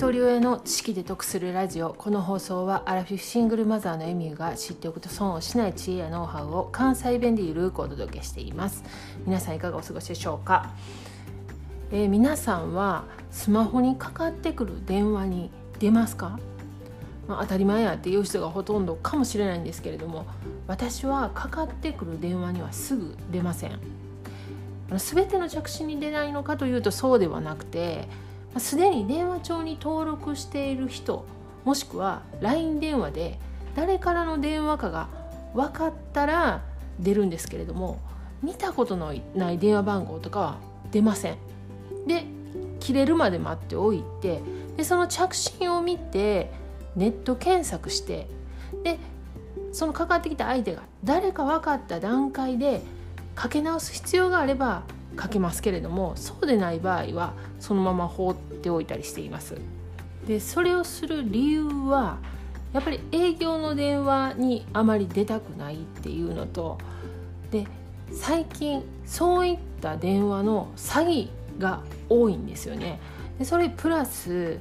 一人親の知識で得するラジオ。この放送はアラフィフシングルマザーのエミューが知っておくと損をしない知恵やノウハウを関西弁でゆるくお届けしています。皆さんいかがお過ごしでしょうか、えー、皆さんはスマホにかかってくる電話に出ますか？まあ、当たり前やっていう人がほとんどかもしれないんですけれども私はかかってくる電話にはすぐ出ません。全ての着信に出ないのかというとそうではなくてすでに電話帳に登録している人もしくは LINE 電話で誰からの電話かが分かったら出るんですけれども見たことのない電話番号とかは出ません。で切れるまで待っておいてでその着信を見てネット検索してでそのかかってきた相手が誰か分かった段階でかけ直す必要があればかけますけれどもそうでない場合はそのまま放っておいたりしています。でそれをする理由はやっぱり営業の電話にあまり出たくないっていうのとで最近そういった電話の詐欺が多いんですよね。でそれプラス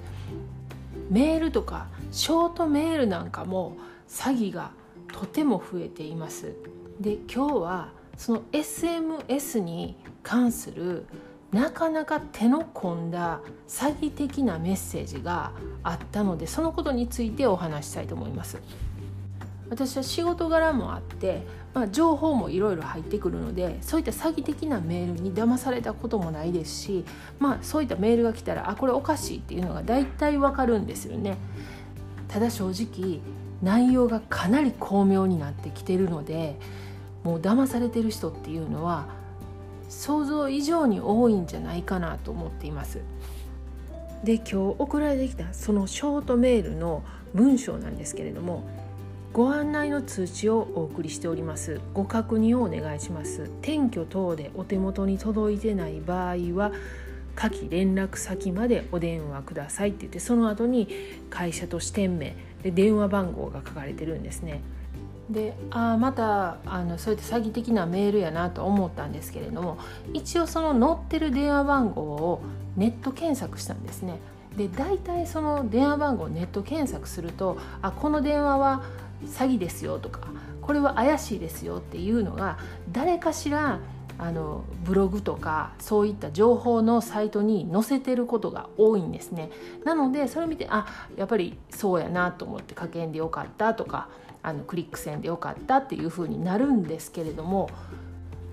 メールとかショートメールなんかも詐欺がとても増えています。で今日はその SMS に関するなかなか手の込んだ詐欺的なメッセージがあったのでそのことについてお話したいと思います。私は仕事柄もあって、まあ、情報もいろいろ入ってくるのでそういった詐欺的なメールに騙されたこともないですし、まあ、そういったメールが来たらあこれおかしいっていうのが大体わかるんですよね。ただ正直内容がかなり巧妙になってきてるのでもう騙されてる人っていうのは想像以上に多いんじゃないかなと思っています。で今日送られてきたそのショートメールの文章なんですけれどもご案内の通知をお送りしております。ご確認をお願いします。転居等でお手元に届いてない場合は下記連絡先までお電話くださいって言ってその後に会社と支店名で電話番号が書かれてるんですね。であまたあのそういった詐欺的なメールやなと思ったんですけれども一応その載ってる電話番号をネット検索したんですね。で大体その電話番号をネット検索するとあこの電話は詐欺ですよとかこれは怪しいですよっていうのが誰かしらあのブログとかそういった情報のサイトに載せてることが多いんですねなのでそれを見てあやっぱりそうやなと思ってかけんでよかったとかあのクリック線でよかったっていう風になるんですけれども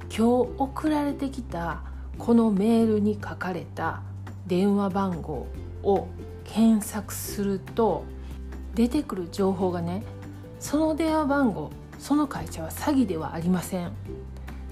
今日送られてきたこのメールに書かれた電話番号を検索すると出てくる情報がねその電話番号その会社は詐欺ではありません。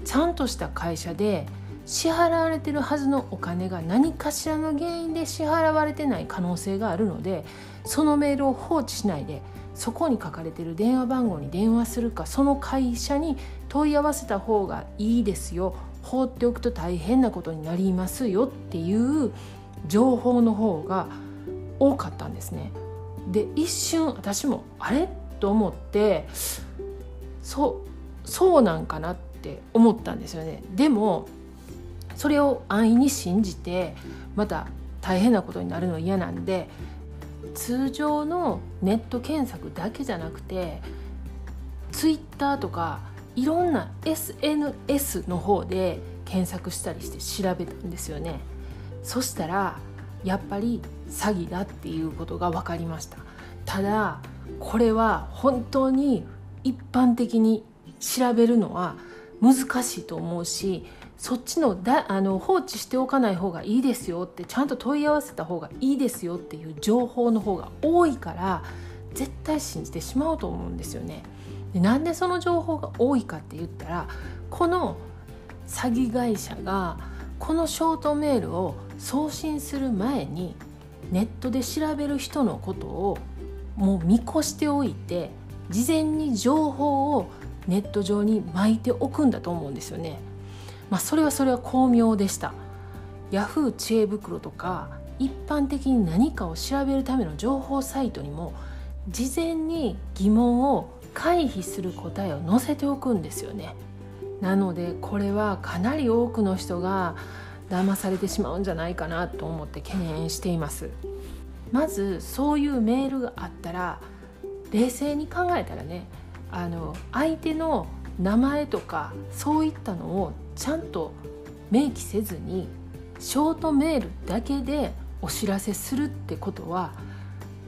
ちゃんとした会社で支払われてるはずのお金が何かしらの原因で支払われてない可能性があるのでそのメールを放置しないでそこに書かれてる電話番号に電話するかその会社に問い合わせた方がいいですよ放っておくと大変なことになりますよっていう情報の方が多かったんですね。で一瞬私もあれ？と思ってそうそうなんかなって思ったんですよね。でもそれを安易に信じてまた大変なことになるの嫌なんで通常のネット検索だけじゃなくてツイッターとかいろんな SNS の方で検索したりして調べたんですよね。そしたらやっぱり詐欺だっていうことが分かりました。ただこれは本当に一般的に調べるのは難しいと思うしそっちのだあの放置しておかない方がいいですよってちゃんと問い合わせた方がいいですよっていう情報の方が多いから絶対信じてしまうと思うんですよね。でなんでその情報が多いかって言ったらこの詐欺会社がこのショートメールを送信する前にネットで調べる人のことをもう見越しておいて事前に情報をネット上に巻いておくんだと思うんですよね。まあ、それはそれは巧妙でした。ヤフー知恵袋とか一般的に何かを調べるための情報サイトにも事前に疑問を回避する答えを載せておくんですよね。なのでこれはかなり多くの人が騙されてしまうんじゃないかなと思って懸念しています。まずそういうメールがあったら冷静に考えたらねあの相手の名前とかそういったのをちゃんと明記せずにショートメールだけでお知らせするってことは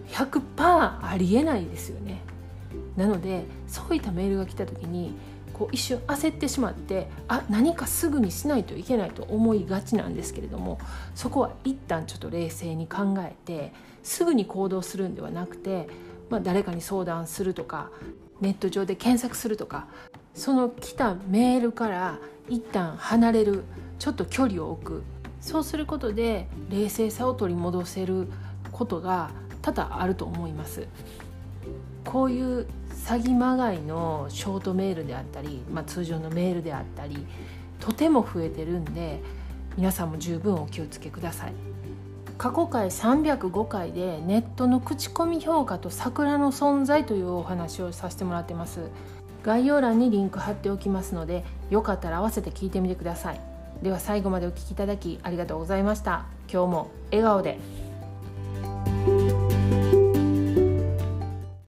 100%ありえないですよね。なのでそういったメールが来た時にこう一瞬焦ってしまってあ何かすぐにしないといけないと思いがちなんですけれどもそこは一旦ちょっと冷静に考えてすぐに行動するんではなくて、まあ、誰かに相談するとかネット上で検索するとかその来たメールから一旦離れるちょっと距離を置くそうすることで冷静さを取り戻せることが多々あると思います。こういう詐欺まがいのショートメールであったり、まあ、通常のメールであったりとても増えてるんで皆さんも十分お気をつけください過去回305回でネットの口コミ評価と桜の存在というお話をさせてもらってます。概要欄にリンク貼っておきますのでよかったら合わせて聞いてみてください。では最後までお聴きいただきありがとうございました。今日も笑顔で。